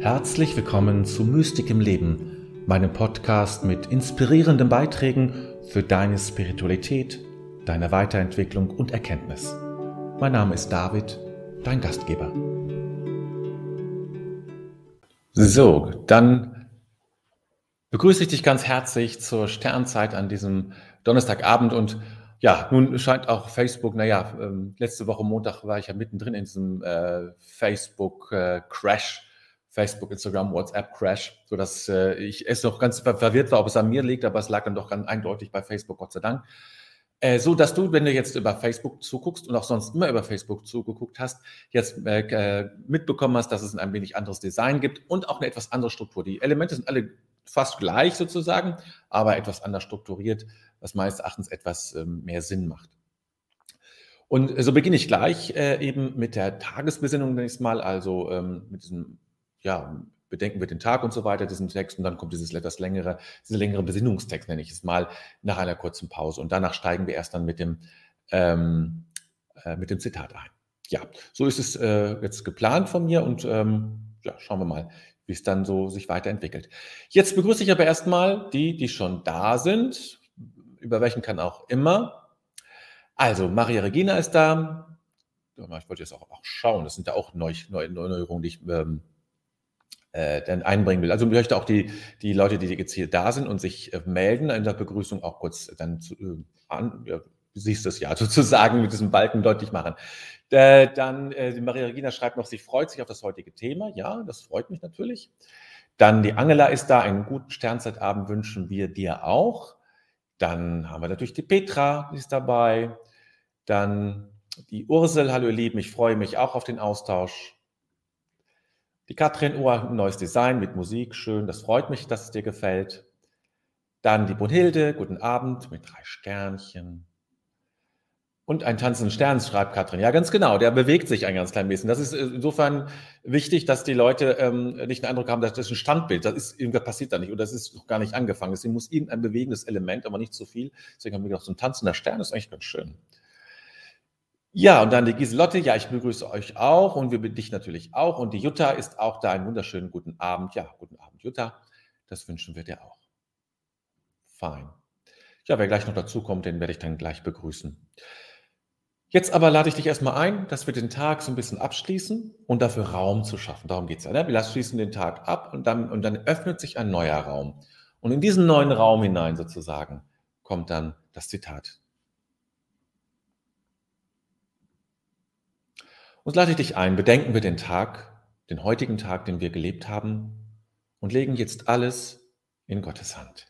Herzlich willkommen zu Mystik im Leben, meinem Podcast mit inspirierenden Beiträgen für deine Spiritualität, deine Weiterentwicklung und Erkenntnis. Mein Name ist David, dein Gastgeber. So, dann begrüße ich dich ganz herzlich zur Sternzeit an diesem Donnerstagabend und ja, nun scheint auch Facebook, naja, ähm, letzte Woche Montag war ich ja mittendrin in diesem äh, Facebook-Crash, äh, Facebook, Instagram, WhatsApp-Crash, sodass äh, ich es noch ganz verwirrt war, ob es an mir liegt, aber es lag dann doch ganz eindeutig bei Facebook, Gott sei Dank. Äh, so dass du, wenn du jetzt über Facebook zuguckst und auch sonst immer über Facebook zugeguckt hast, jetzt äh, äh, mitbekommen hast, dass es ein wenig anderes Design gibt und auch eine etwas andere Struktur. Die Elemente sind alle fast gleich sozusagen, aber etwas anders strukturiert, was meines Erachtens etwas ähm, mehr Sinn macht. Und so beginne ich gleich äh, eben mit der Tagesbesinnung nächstes Mal, also ähm, mit diesem, ja, bedenken wir den Tag und so weiter, diesen Text, und dann kommt dieses etwas längere, dieser längere Besinnungstext, nenne ich es mal, nach einer kurzen Pause. Und danach steigen wir erst dann mit dem, ähm, äh, mit dem Zitat ein. Ja, so ist es äh, jetzt geplant von mir und ähm, ja, schauen wir mal, wie es dann so sich weiterentwickelt. Jetzt begrüße ich aber erstmal die, die schon da sind, über welchen kann auch immer. Also, Maria Regina ist da. Ich wollte jetzt auch, auch schauen, das sind ja auch Neu Neu Neuerungen, die ich ähm, äh, dann einbringen will. Also ich möchte auch die, die Leute, die gezielt da sind und sich äh, melden, in der Begrüßung auch kurz dann zu, äh, an, ja, siehst es ja sozusagen mit diesem Balken deutlich machen. Äh, dann äh, die Maria Regina schreibt noch, sie freut sich auf das heutige Thema. Ja, das freut mich natürlich. Dann die Angela ist da. Einen guten Sternzeitabend wünschen wir dir auch. Dann haben wir natürlich die Petra, die ist dabei. Dann die Ursel, hallo ihr Lieben, ich freue mich auch auf den Austausch. Die Katrin, oh, ein neues Design mit Musik, schön, das freut mich, dass es dir gefällt. Dann die Brunhilde, guten Abend mit drei Sternchen. Und ein tanzenden Stern, schreibt Katrin. Ja, ganz genau, der bewegt sich ein ganz klein bisschen. Das ist insofern wichtig, dass die Leute ähm, nicht den Eindruck haben, dass das ein Standbild, das ist, irgendwas passiert da nicht oder das ist noch gar nicht angefangen. Deswegen muss irgendein bewegendes Element, aber nicht zu so viel. Deswegen haben wir gedacht, so ein tanzender Stern ist eigentlich ganz schön. Ja, und dann die Giselotte. Ja, ich begrüße euch auch und wir dich natürlich auch. Und die Jutta ist auch da. Einen wunderschönen guten Abend. Ja, guten Abend, Jutta. Das wünschen wir dir auch. Fein. Ja, wer gleich noch dazu kommt, den werde ich dann gleich begrüßen. Jetzt aber lade ich dich erstmal ein, dass wir den Tag so ein bisschen abschließen und dafür Raum zu schaffen. Darum geht es ja. Ne? Wir schließen den Tag ab und dann, und dann öffnet sich ein neuer Raum. Und in diesen neuen Raum hinein sozusagen kommt dann das Zitat. Und lade ich dich ein, bedenken wir den Tag, den heutigen Tag, den wir gelebt haben und legen jetzt alles in Gottes Hand.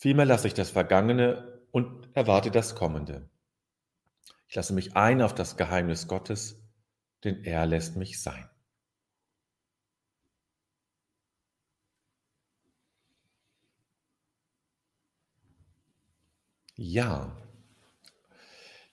Vielmehr lasse ich das Vergangene und erwarte das Kommende. Ich lasse mich ein auf das Geheimnis Gottes, denn er lässt mich sein. Ja.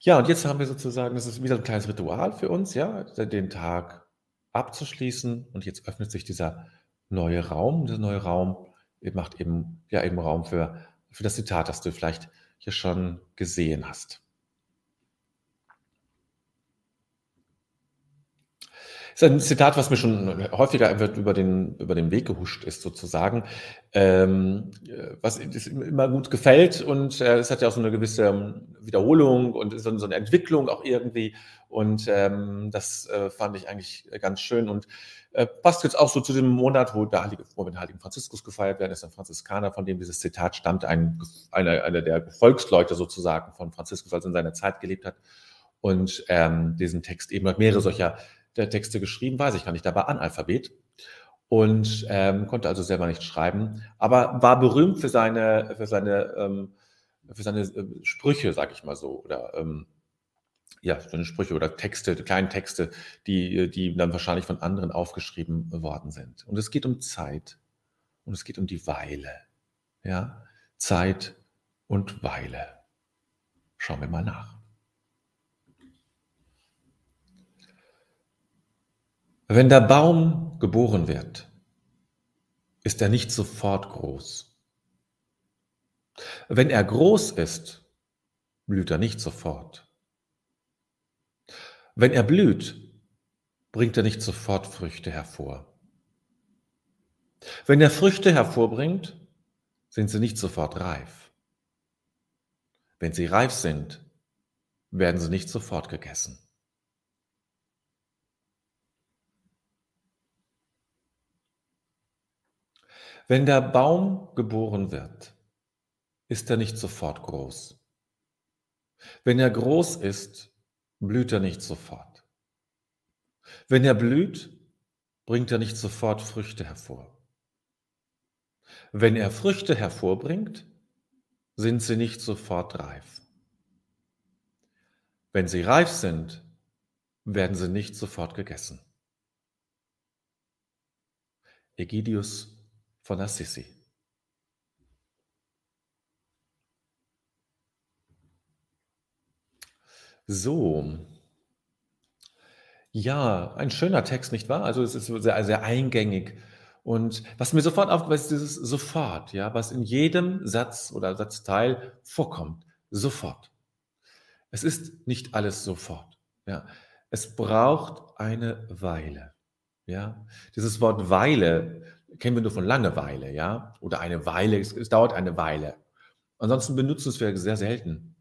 Ja, und jetzt haben wir sozusagen, das ist wieder ein kleines Ritual für uns, ja, den Tag abzuschließen. Und jetzt öffnet sich dieser neue Raum. Dieser neue Raum macht eben, ja, eben Raum für für das Zitat, das du vielleicht hier schon gesehen hast. Das ist ein Zitat, was mir schon häufiger über den, über den Weg gehuscht ist, sozusagen, ähm, was immer gut gefällt und äh, es hat ja auch so eine gewisse ähm, Wiederholung und so eine Entwicklung auch irgendwie Und ähm, das äh, fand ich eigentlich ganz schön und äh, passt jetzt auch so zu dem Monat, wo der Heilige, wo den Heiligen Franziskus gefeiert werden, ist ein Franziskaner, von dem dieses Zitat stammt, ein, einer, einer der Gefolgsleute sozusagen von Franziskus, als er in seiner Zeit gelebt hat. Und ähm, diesen Text eben mehrere solcher der Texte geschrieben, weiß ich gar nicht, da war Analphabet und ähm, konnte also selber nicht schreiben, aber war berühmt für seine, für seine, ähm, für seine äh, Sprüche, sag ich mal so, oder ähm, ja, seine Sprüche oder Texte, kleine Texte, die, die dann wahrscheinlich von anderen aufgeschrieben worden sind. Und es geht um Zeit und es geht um die Weile. Ja, Zeit und Weile. Schauen wir mal nach. Wenn der Baum geboren wird, ist er nicht sofort groß. Wenn er groß ist, blüht er nicht sofort. Wenn er blüht, bringt er nicht sofort Früchte hervor. Wenn er Früchte hervorbringt, sind sie nicht sofort reif. Wenn sie reif sind, werden sie nicht sofort gegessen. Wenn der Baum geboren wird, ist er nicht sofort groß. Wenn er groß ist, blüht er nicht sofort. Wenn er blüht, bringt er nicht sofort Früchte hervor. Wenn er Früchte hervorbringt, sind sie nicht sofort reif. Wenn sie reif sind, werden sie nicht sofort gegessen. Egidius von Assisi. So. Ja, ein schöner Text, nicht wahr? Also es ist sehr, sehr eingängig. Und was mir sofort aufgefallen ist, dieses sofort, ja, was in jedem Satz oder Satzteil vorkommt. Sofort. Es ist nicht alles sofort. Ja. Es braucht eine Weile. Ja. Dieses Wort Weile kennen wir nur von Langeweile, ja, oder eine Weile, es, es dauert eine Weile. Ansonsten benutzen es wir sehr selten.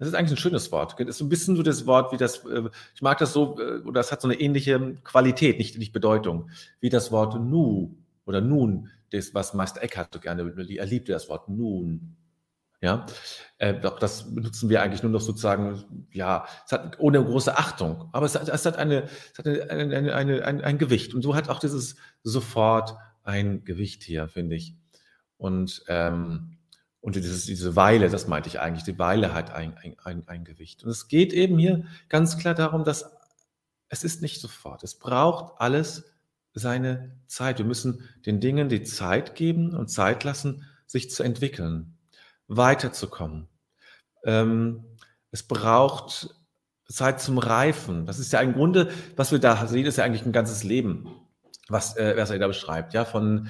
Das ist eigentlich ein schönes Wort. Das ist ein bisschen so das Wort wie das, äh, ich mag das so, äh, oder es hat so eine ähnliche Qualität, nicht, nicht Bedeutung, wie das Wort nu oder nun, das, was Meister Eckhart so gerne, er liebte das Wort nun. Ja, äh, doch das benutzen wir eigentlich nur noch sozusagen, ja, es hat ohne große Achtung, aber es hat, es hat, eine, es hat eine, eine, eine, ein, ein Gewicht und so hat auch dieses sofort ein Gewicht hier, finde ich. Und, ähm, und dieses, diese Weile, das meinte ich eigentlich, die Weile hat ein, ein, ein, Gewicht. Und es geht eben hier ganz klar darum, dass es ist nicht sofort. Es braucht alles seine Zeit. Wir müssen den Dingen die Zeit geben und Zeit lassen, sich zu entwickeln weiterzukommen. Ähm, es braucht Zeit zum Reifen. Das ist ja im Grunde, was wir da sehen, ist ja eigentlich ein ganzes Leben, was, äh, was er da beschreibt. Ja, von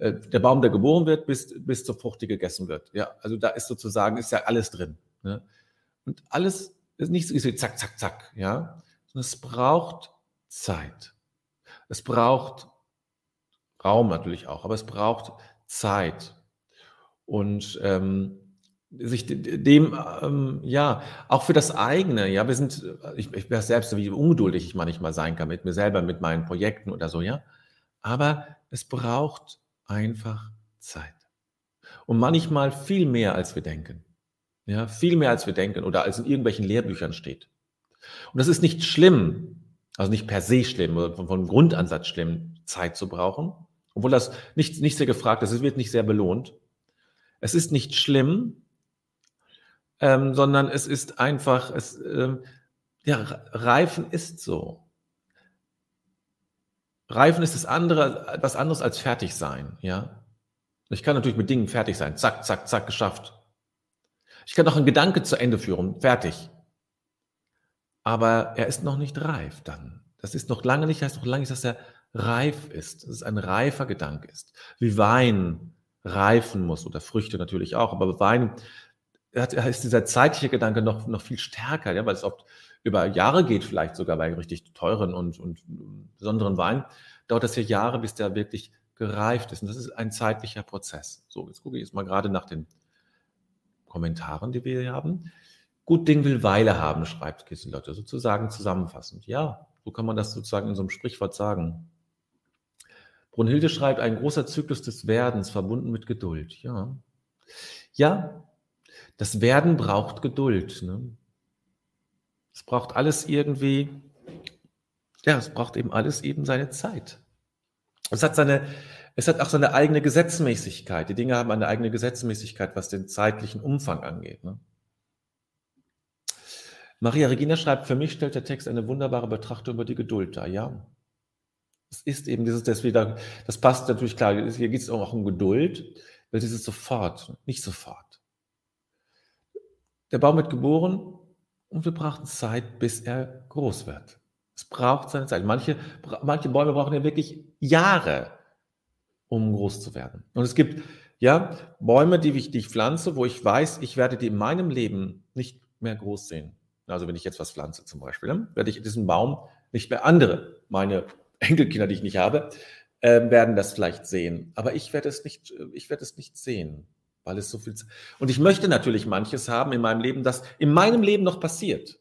äh, der Baum, der geboren wird, bis, bis zur Frucht, die gegessen wird. Ja, also da ist sozusagen, ist ja alles drin. Ne? Und alles ist nicht so zack, zack, zack, ja, sondern es braucht Zeit. Es braucht Raum natürlich auch, aber es braucht Zeit und ähm, sich dem, ähm, ja, auch für das eigene, ja, wir sind, ich, ich weiß selbst, wie ungeduldig ich manchmal sein kann mit mir selber, mit meinen Projekten oder so, ja, aber es braucht einfach Zeit. Und manchmal viel mehr, als wir denken. Ja, viel mehr, als wir denken oder als in irgendwelchen Lehrbüchern steht. Und das ist nicht schlimm, also nicht per se schlimm oder von, von Grundansatz schlimm, Zeit zu brauchen, obwohl das nicht, nicht sehr gefragt ist, es wird nicht sehr belohnt. Es ist nicht schlimm, ähm, sondern es ist einfach, es, ähm, ja, Reifen ist so. Reifen ist das andere, etwas anderes als fertig sein, ja. Ich kann natürlich mit Dingen fertig sein. Zack, zack, zack, geschafft. Ich kann auch einen Gedanke zu Ende führen. Fertig. Aber er ist noch nicht reif dann. Das ist noch lange nicht, heißt noch lange nicht, dass er reif ist. Dass es ein reifer Gedanke ist. Wie Wein, reifen muss oder Früchte natürlich auch, aber Wein ist dieser zeitliche Gedanke noch, noch viel stärker, ja, weil es oft über Jahre geht, vielleicht sogar bei richtig teuren und, und besonderen Wein, dauert das ja Jahre, bis der wirklich gereift ist. Und das ist ein zeitlicher Prozess. So, jetzt gucke ich jetzt mal gerade nach den Kommentaren, die wir hier haben. Gut Ding will Weile haben, schreibt Kisselotte, sozusagen zusammenfassend. Ja, so kann man das sozusagen in so einem Sprichwort sagen. Brunhilde schreibt, ein großer Zyklus des Werdens, verbunden mit Geduld. Ja, ja das Werden braucht Geduld. Ne? Es braucht alles irgendwie, ja, es braucht eben alles eben seine Zeit. Es hat seine, es hat auch seine eigene Gesetzmäßigkeit. Die Dinge haben eine eigene Gesetzmäßigkeit, was den zeitlichen Umfang angeht. Ne? Maria Regina schreibt, für mich stellt der Text eine wunderbare Betrachtung über die Geduld dar. Ja, es ist eben dieses, das wieder, das passt natürlich klar, hier geht es auch um Geduld, weil dieses sofort, nicht sofort. Der Baum wird geboren und wir brauchen Zeit, bis er groß wird. Es braucht seine Zeit. Manche, manche Bäume brauchen ja wirklich Jahre, um groß zu werden. Und es gibt ja Bäume, die ich, die ich pflanze, wo ich weiß, ich werde die in meinem Leben nicht mehr groß sehen. Also wenn ich jetzt was pflanze zum Beispiel, dann werde ich diesen Baum nicht mehr andere, meine Enkelkinder, die ich nicht habe, äh, werden das vielleicht sehen. Aber ich werde es nicht, ich werde es nicht sehen, weil es so viel. Und ich möchte natürlich manches haben in meinem Leben, das in meinem Leben noch passiert.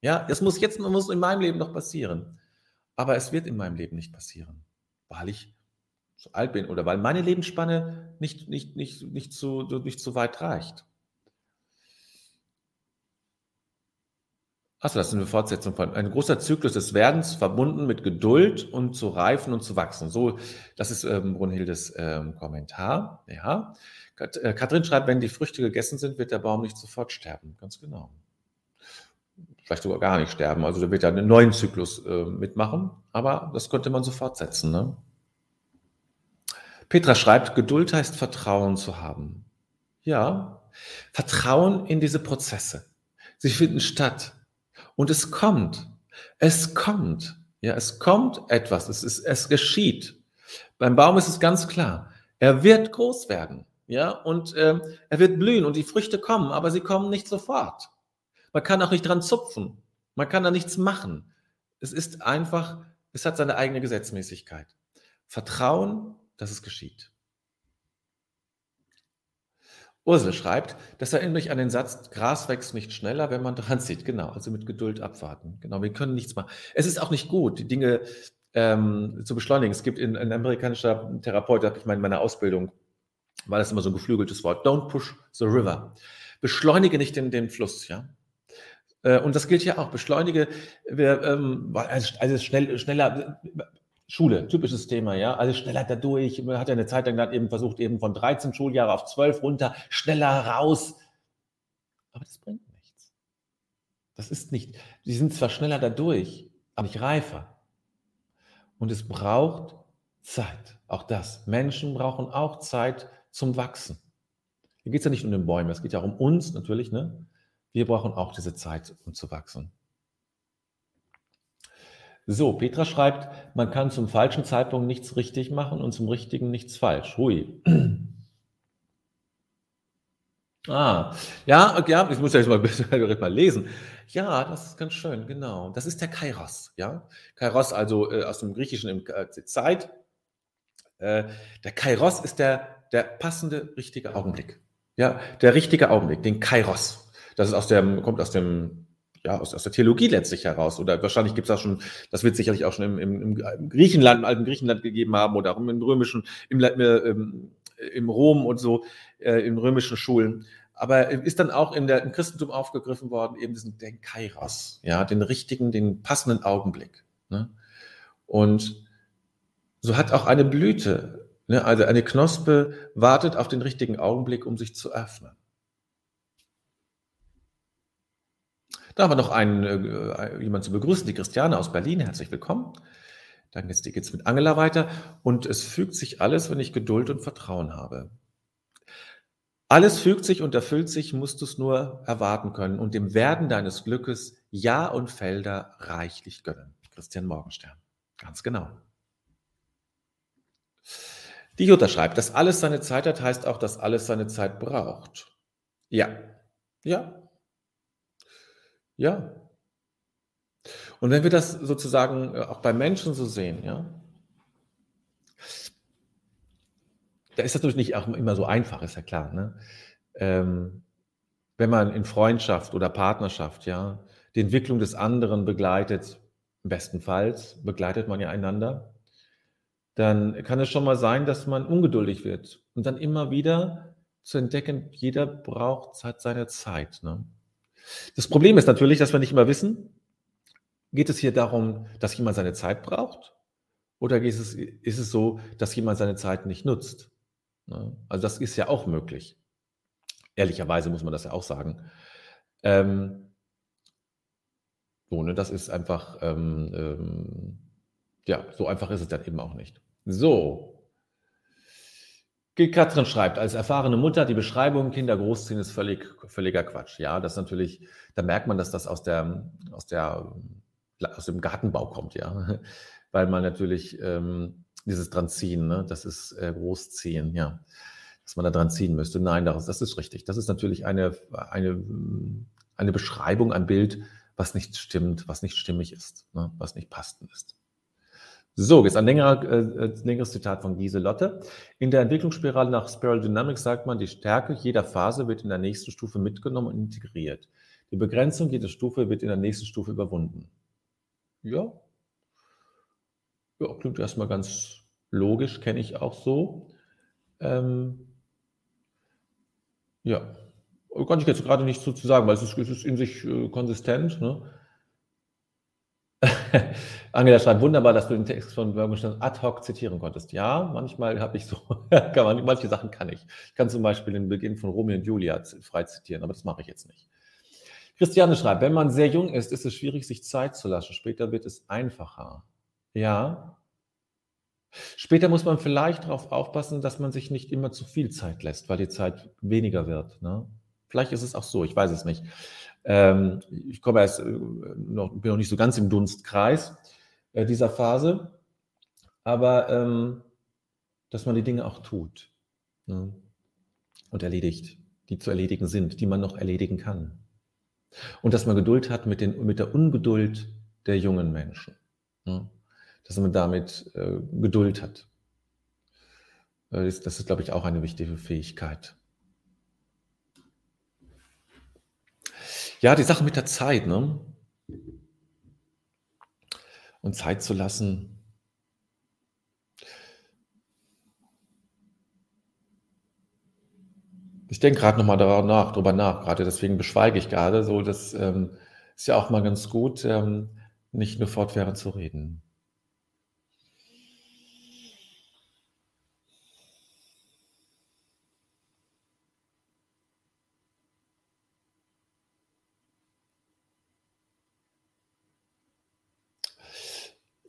Ja, es muss jetzt muss in meinem Leben noch passieren. Aber es wird in meinem Leben nicht passieren, weil ich zu alt bin oder weil meine Lebensspanne nicht, nicht, nicht, nicht, zu, nicht zu weit reicht. Achso, das ist eine Fortsetzung von ein großer Zyklus des Werdens, verbunden mit Geduld und zu reifen und zu wachsen. So, das ist ähm, Brunhildes ähm, Kommentar. Ja. Kat äh, Katrin schreibt, wenn die Früchte gegessen sind, wird der Baum nicht sofort sterben. Ganz genau. Vielleicht sogar gar nicht sterben. Also da wird er einen neuen Zyklus äh, mitmachen. Aber das könnte man so fortsetzen. Ne? Petra schreibt, Geduld heißt Vertrauen zu haben. Ja, Vertrauen in diese Prozesse. Sie finden statt. Und es kommt. Es kommt. Ja, es kommt etwas. Es ist, es geschieht. Beim Baum ist es ganz klar. Er wird groß werden. Ja, und äh, er wird blühen und die Früchte kommen, aber sie kommen nicht sofort. Man kann auch nicht dran zupfen. Man kann da nichts machen. Es ist einfach, es hat seine eigene Gesetzmäßigkeit. Vertrauen, dass es geschieht. Ursel schreibt, das erinnert mich an den Satz, Gras wächst nicht schneller, wenn man dran zieht. Genau, also mit Geduld abwarten. Genau, wir können nichts machen. Es ist auch nicht gut, die Dinge ähm, zu beschleunigen. Es gibt in, ein amerikanischer Therapeut, habe ich mal in meiner Ausbildung, war das immer so ein geflügeltes Wort, don't push the river. Beschleunige nicht den, den Fluss, ja. Äh, und das gilt ja auch. Beschleunige, wir, ähm, also schnell, schneller, Schule, typisches Thema, ja. Also schneller dadurch. Man hat ja eine Zeit lang dann eben versucht, eben von 13 Schuljahre auf 12 runter, schneller raus. Aber das bringt nichts. Das ist nicht. Sie sind zwar schneller dadurch, aber nicht reifer. Und es braucht Zeit. Auch das. Menschen brauchen auch Zeit zum Wachsen. Hier geht es ja nicht um den Bäumen, es geht ja auch um uns natürlich. Ne? Wir brauchen auch diese Zeit, um zu wachsen. So, Petra schreibt, man kann zum falschen Zeitpunkt nichts richtig machen und zum richtigen nichts falsch. Hui. Ah, ja, ja, ich muss ja jetzt mal, mal lesen. Ja, das ist ganz schön, genau. Das ist der Kairos, ja. Kairos, also äh, aus dem Griechischen im äh, Zeit. Äh, der Kairos ist der, der passende, richtige Augenblick. Ja, der richtige Augenblick, den Kairos. Das ist aus dem, kommt aus dem ja, aus, aus der Theologie letztlich heraus. Oder wahrscheinlich gibt es auch schon, das wird sicherlich auch schon im, im, im Griechenland, im alten Griechenland gegeben haben oder auch im römischen, im, äh, im, im Rom und so, äh, in römischen Schulen. Aber ist dann auch in der, im Christentum aufgegriffen worden, eben diesen den Kairos, ja, den richtigen, den passenden Augenblick. Ne? Und so hat auch eine Blüte, ne, also eine Knospe wartet auf den richtigen Augenblick, um sich zu öffnen. Da haben wir noch einen, äh, jemanden zu begrüßen, die Christiane aus Berlin. Herzlich willkommen. Dann geht es mit Angela weiter. Und es fügt sich alles, wenn ich Geduld und Vertrauen habe. Alles fügt sich und erfüllt sich, musst du es nur erwarten können und dem Werden deines Glückes Jahr und Felder reichlich gönnen. Christian Morgenstern. Ganz genau. Die Jutta schreibt, dass alles seine Zeit hat, heißt auch, dass alles seine Zeit braucht. Ja, ja, ja. Und wenn wir das sozusagen äh, auch bei Menschen so sehen, ja, da ist das natürlich nicht auch immer so einfach, ist ja klar. Ne? Ähm, wenn man in Freundschaft oder Partnerschaft, ja, die Entwicklung des anderen begleitet, bestenfalls begleitet man ja einander, dann kann es schon mal sein, dass man ungeduldig wird und dann immer wieder zu entdecken, jeder braucht hat seine Zeit. Ne? Das Problem ist natürlich, dass wir nicht immer wissen, geht es hier darum, dass jemand seine Zeit braucht oder ist es, ist es so, dass jemand seine Zeit nicht nutzt? Ne? Also das ist ja auch möglich. Ehrlicherweise muss man das ja auch sagen. Ähm, so, ne, das ist einfach, ähm, ähm, ja, so einfach ist es dann eben auch nicht. So. Katrin schreibt, als erfahrene Mutter, die Beschreibung Kinder großziehen ist völlig, völliger Quatsch. Ja, das natürlich, da merkt man, dass das aus der, aus der, aus dem Gartenbau kommt, ja. Weil man natürlich ähm, dieses dran ziehen, ne, das ist äh, Großziehen, ja dass man da dran ziehen müsste. Nein, das, das ist richtig. Das ist natürlich eine, eine, eine Beschreibung, ein Bild, was nicht stimmt, was nicht stimmig ist, ne, was nicht passend ist. So, jetzt ein, längerer, äh, äh, längeres Zitat von Gieselotte. In der Entwicklungsspirale nach Spiral Dynamics sagt man, die Stärke jeder Phase wird in der nächsten Stufe mitgenommen und integriert. Die Begrenzung jeder Stufe wird in der nächsten Stufe überwunden. Ja. Ja, klingt erstmal ganz logisch, kenne ich auch so. Ähm, ja, kann ich jetzt gerade nicht so zu sagen, weil es ist, es ist in sich äh, konsistent. Ne? Angela schreibt, wunderbar, dass du den Text von Bürgerstein ad hoc zitieren konntest. Ja, manchmal habe ich so, kann man, manche Sachen kann ich. Ich kann zum Beispiel den Beginn von Romeo und Julia frei zitieren, aber das mache ich jetzt nicht. Christiane schreibt, wenn man sehr jung ist, ist es schwierig, sich Zeit zu lassen. Später wird es einfacher. Ja, Später muss man vielleicht darauf aufpassen, dass man sich nicht immer zu viel Zeit lässt, weil die Zeit weniger wird. Ne? Vielleicht ist es auch so, ich weiß es nicht. Ähm, ich komme erst äh, noch, bin noch nicht so ganz im Dunstkreis äh, dieser Phase, aber ähm, dass man die Dinge auch tut ne? und erledigt, die zu erledigen sind, die man noch erledigen kann. Und dass man Geduld hat mit, den, mit der Ungeduld der jungen Menschen. Ne? dass man damit äh, Geduld hat. Äh, das, das ist, glaube ich, auch eine wichtige Fähigkeit. Ja, die Sache mit der Zeit, ne? Und Zeit zu lassen. Ich denke gerade nochmal darüber nach, darüber nach, gerade deswegen beschweige ich gerade so. Das ähm, ist ja auch mal ganz gut, ähm, nicht nur fortwährend zu reden.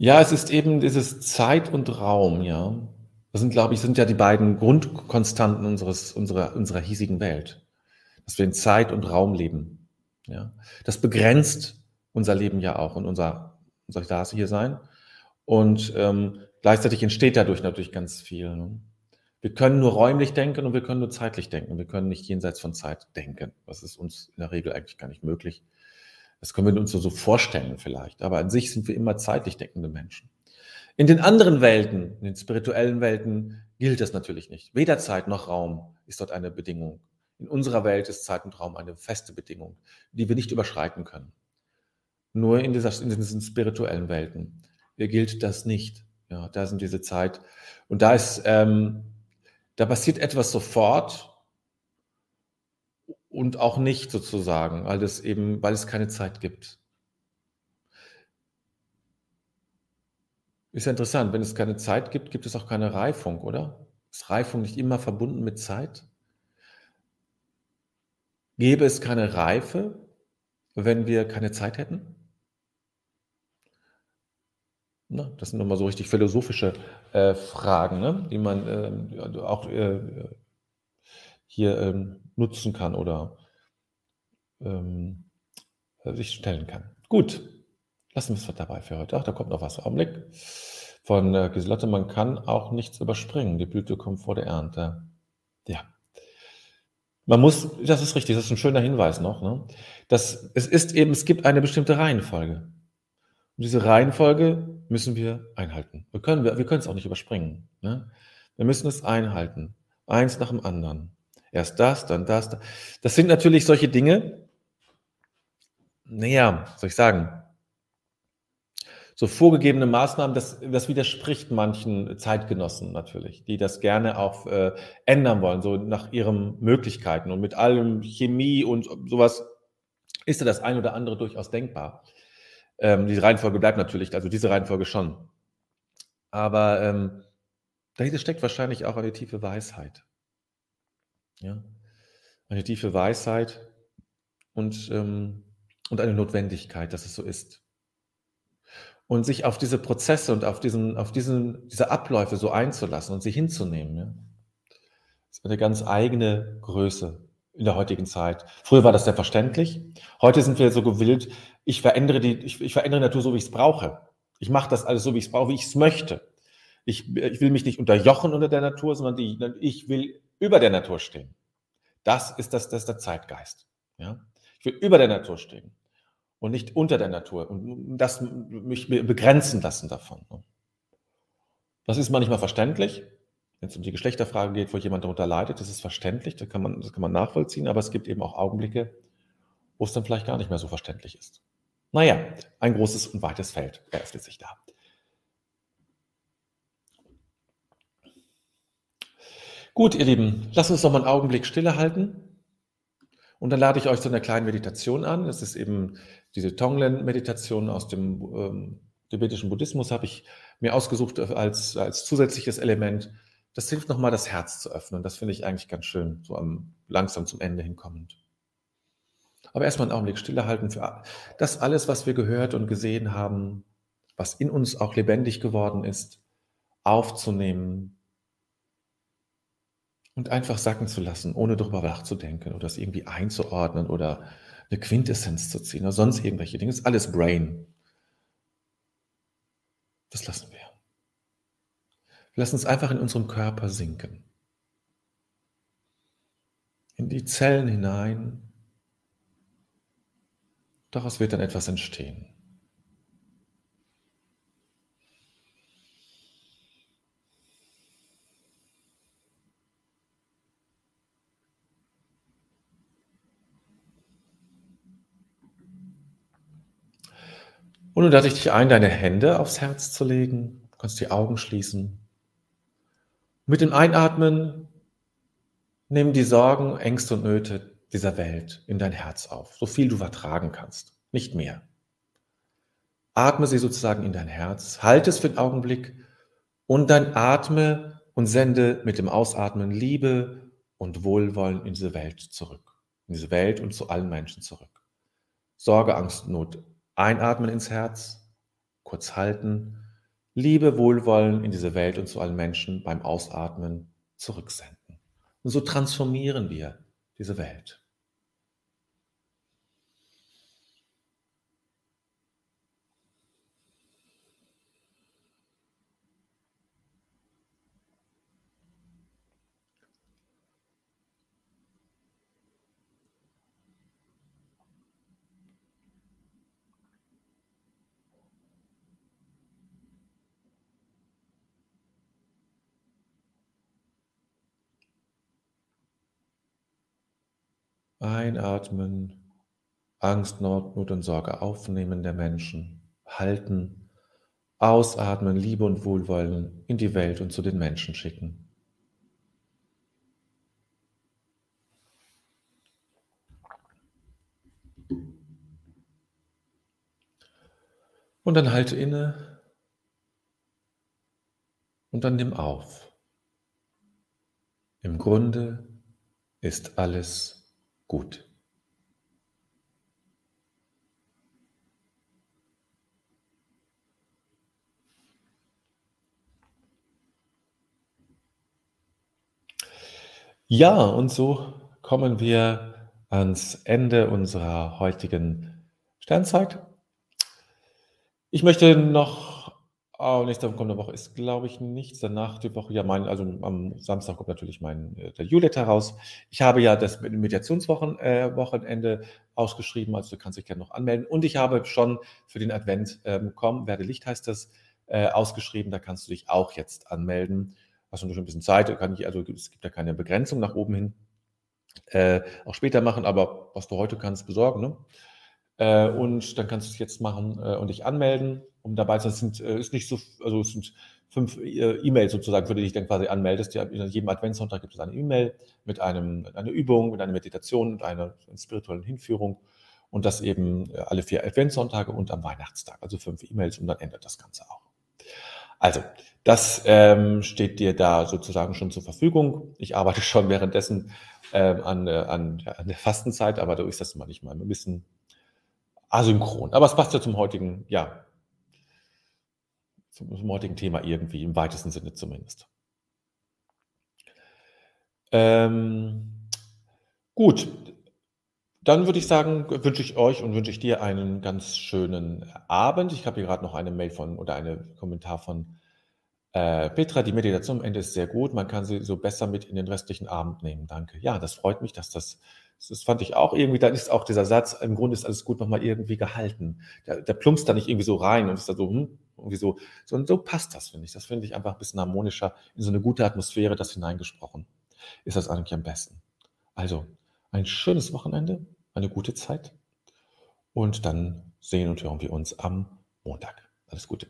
Ja, es ist eben dieses Zeit und Raum, ja. Das sind, glaube ich, sind ja die beiden Grundkonstanten unseres, unserer, unserer hiesigen Welt. Dass wir in Zeit und Raum leben. Ja. Das begrenzt unser Leben ja auch und unser, unser Dasein hier sein. Und ähm, gleichzeitig entsteht dadurch natürlich ganz viel. Ne? Wir können nur räumlich denken und wir können nur zeitlich denken. Wir können nicht jenseits von Zeit denken. Das ist uns in der Regel eigentlich gar nicht möglich. Das können wir uns so vorstellen vielleicht, aber an sich sind wir immer zeitlich denkende Menschen. In den anderen Welten, in den spirituellen Welten, gilt das natürlich nicht. Weder Zeit noch Raum ist dort eine Bedingung. In unserer Welt ist Zeit und Raum eine feste Bedingung, die wir nicht überschreiten können. Nur in, dieser, in diesen spirituellen Welten gilt das nicht. Ja, da sind diese Zeit. Und da ist, ähm, da passiert etwas sofort, und auch nicht sozusagen, weil es eben, weil es keine Zeit gibt. Ist ja interessant, wenn es keine Zeit gibt, gibt es auch keine Reifung, oder? Ist Reifung nicht immer verbunden mit Zeit? Gäbe es keine Reife, wenn wir keine Zeit hätten? Na, das sind nochmal so richtig philosophische äh, Fragen, ne? die man äh, auch äh, hier ähm, nutzen kann oder ähm, sich stellen kann. Gut, lassen wir es dabei für heute. Ach, da kommt noch was. Augenblick. Von äh, Giselotte, man kann auch nichts überspringen. Die Blüte kommt vor der Ernte. Ja. Man muss, das ist richtig, das ist ein schöner Hinweis noch, ne? Das, es ist eben, es gibt eine bestimmte Reihenfolge. Und diese Reihenfolge müssen wir einhalten. Wir können, wir, wir können es auch nicht überspringen. Ne? Wir müssen es einhalten. Eins nach dem anderen. Erst das, dann das. Das sind natürlich solche Dinge, naja, soll ich sagen, so vorgegebene Maßnahmen, das, das widerspricht manchen Zeitgenossen natürlich, die das gerne auch äh, ändern wollen, so nach ihren Möglichkeiten. Und mit allem Chemie und sowas ist ja das ein oder andere durchaus denkbar. Ähm, die Reihenfolge bleibt natürlich, also diese Reihenfolge schon. Aber ähm, dahinter steckt wahrscheinlich auch eine tiefe Weisheit. Ja? Eine tiefe Weisheit und, ähm, und eine Notwendigkeit, dass es so ist und sich auf diese Prozesse und auf, diesen, auf diesen, diese Abläufe so einzulassen und sie hinzunehmen. Ja? Ist eine ganz eigene Größe in der heutigen Zeit. Früher war das selbstverständlich. Heute sind wir so gewillt, ich verändere die, ich, ich verändere die Natur so, wie ich es brauche. Ich mache das alles so, wie ich es brauche, wie ich es möchte. Ich, ich will mich nicht unterjochen unter der Natur, sondern die, ich will über der Natur stehen. Das ist, das, das ist der Zeitgeist. Ja? Ich will über der Natur stehen und nicht unter der Natur und das mich begrenzen lassen davon. Ne? Das ist manchmal verständlich, wenn es um die Geschlechterfrage geht, wo jemand darunter leidet, das ist verständlich, das kann man, das kann man nachvollziehen, aber es gibt eben auch Augenblicke, wo es dann vielleicht gar nicht mehr so verständlich ist. Naja, ein großes und weites Feld eröffnet sich da. Gut, ihr Lieben, lasst uns noch mal einen Augenblick stille halten. Und dann lade ich euch zu einer kleinen Meditation an. Das ist eben diese Tonglen-Meditation aus dem ähm, tibetischen Buddhismus, habe ich mir ausgesucht als, als zusätzliches Element. Das hilft nochmal, das Herz zu öffnen. Das finde ich eigentlich ganz schön, so am, langsam zum Ende hinkommend. Aber erstmal einen Augenblick stille halten für das alles, was wir gehört und gesehen haben, was in uns auch lebendig geworden ist, aufzunehmen, und einfach sacken zu lassen, ohne darüber nachzudenken oder das irgendwie einzuordnen oder eine Quintessenz zu ziehen oder sonst irgendwelche Dinge. Das ist alles Brain. Das lassen wir. Wir lassen uns einfach in unserem Körper sinken. In die Zellen hinein. Daraus wird dann etwas entstehen. Und nun lade ich dich ein, deine Hände aufs Herz zu legen. Du kannst die Augen schließen. Mit dem Einatmen nimm die Sorgen, Ängste und Nöte dieser Welt in dein Herz auf, so viel du vertragen kannst, nicht mehr. Atme sie sozusagen in dein Herz, halte es für den Augenblick und dann atme und sende mit dem Ausatmen Liebe und Wohlwollen in diese Welt zurück, in diese Welt und zu allen Menschen zurück. Sorge, Angst, Not Einatmen ins Herz, kurz halten, Liebe, Wohlwollen in diese Welt und zu allen Menschen beim Ausatmen zurücksenden. Und so transformieren wir diese Welt. Einatmen, Angst, Not, Not und Sorge aufnehmen der Menschen, halten, ausatmen, Liebe und Wohlwollen in die Welt und zu den Menschen schicken. Und dann halte inne und dann nimm auf. Im Grunde ist alles gut. Ja, und so kommen wir ans Ende unserer heutigen Sternzeit. Ich möchte noch Oh, nächste kommende Woche ist, glaube ich, nichts. Danach die Woche, ja, mein, also am Samstag kommt natürlich mein äh, der Newsletter raus. Ich habe ja das Mediationswochenende äh, ausgeschrieben, also du kannst dich gerne noch anmelden. Und ich habe schon für den Advent ähm, komm, werde Licht heißt das, äh, ausgeschrieben. Da kannst du dich auch jetzt anmelden. Hast du schon ein bisschen Zeit, kann ich, also es gibt da keine Begrenzung nach oben hin. äh, auch später machen, aber was du heute kannst, besorgen. Ne? Äh, und dann kannst du es jetzt machen äh, und dich anmelden, um dabei zu sein. Es sind, äh, ist nicht so, also es sind fünf äh, E-Mails sozusagen, für die dich dann quasi anmeldest. Ja, in jedem Adventssonntag gibt es eine E-Mail mit einem, einer Übung, mit einer Meditation und einer, einer spirituellen Hinführung. Und das eben äh, alle vier Adventssonntage und am Weihnachtstag. Also fünf E-Mails und dann endet das Ganze auch. Also, das ähm, steht dir da sozusagen schon zur Verfügung. Ich arbeite schon währenddessen ähm, an, äh, an, an der Fastenzeit, aber da ist das manchmal ein bisschen asynchron. Aber es passt ja zum heutigen, ja, zum, zum heutigen Thema irgendwie, im weitesten Sinne zumindest. Ähm, gut, dann würde ich sagen, wünsche ich euch und wünsche ich dir einen ganz schönen Abend. Ich habe hier gerade noch eine Mail von oder einen Kommentar von äh, Petra. Die Meditation am Ende ist sehr gut. Man kann sie so besser mit in den restlichen Abend nehmen. Danke. Ja, das freut mich, dass das, das fand ich auch irgendwie, da ist auch dieser Satz, im Grunde ist alles gut nochmal irgendwie gehalten. Der, der plumpst da nicht irgendwie so rein und ist da so, hm, irgendwie so, so, und so passt das, finde ich. Das finde ich einfach ein bisschen harmonischer, in so eine gute Atmosphäre, das hineingesprochen. Ist das eigentlich am besten. Also, ein schönes Wochenende, eine gute Zeit und dann sehen und hören wir uns am Montag. Alles Gute.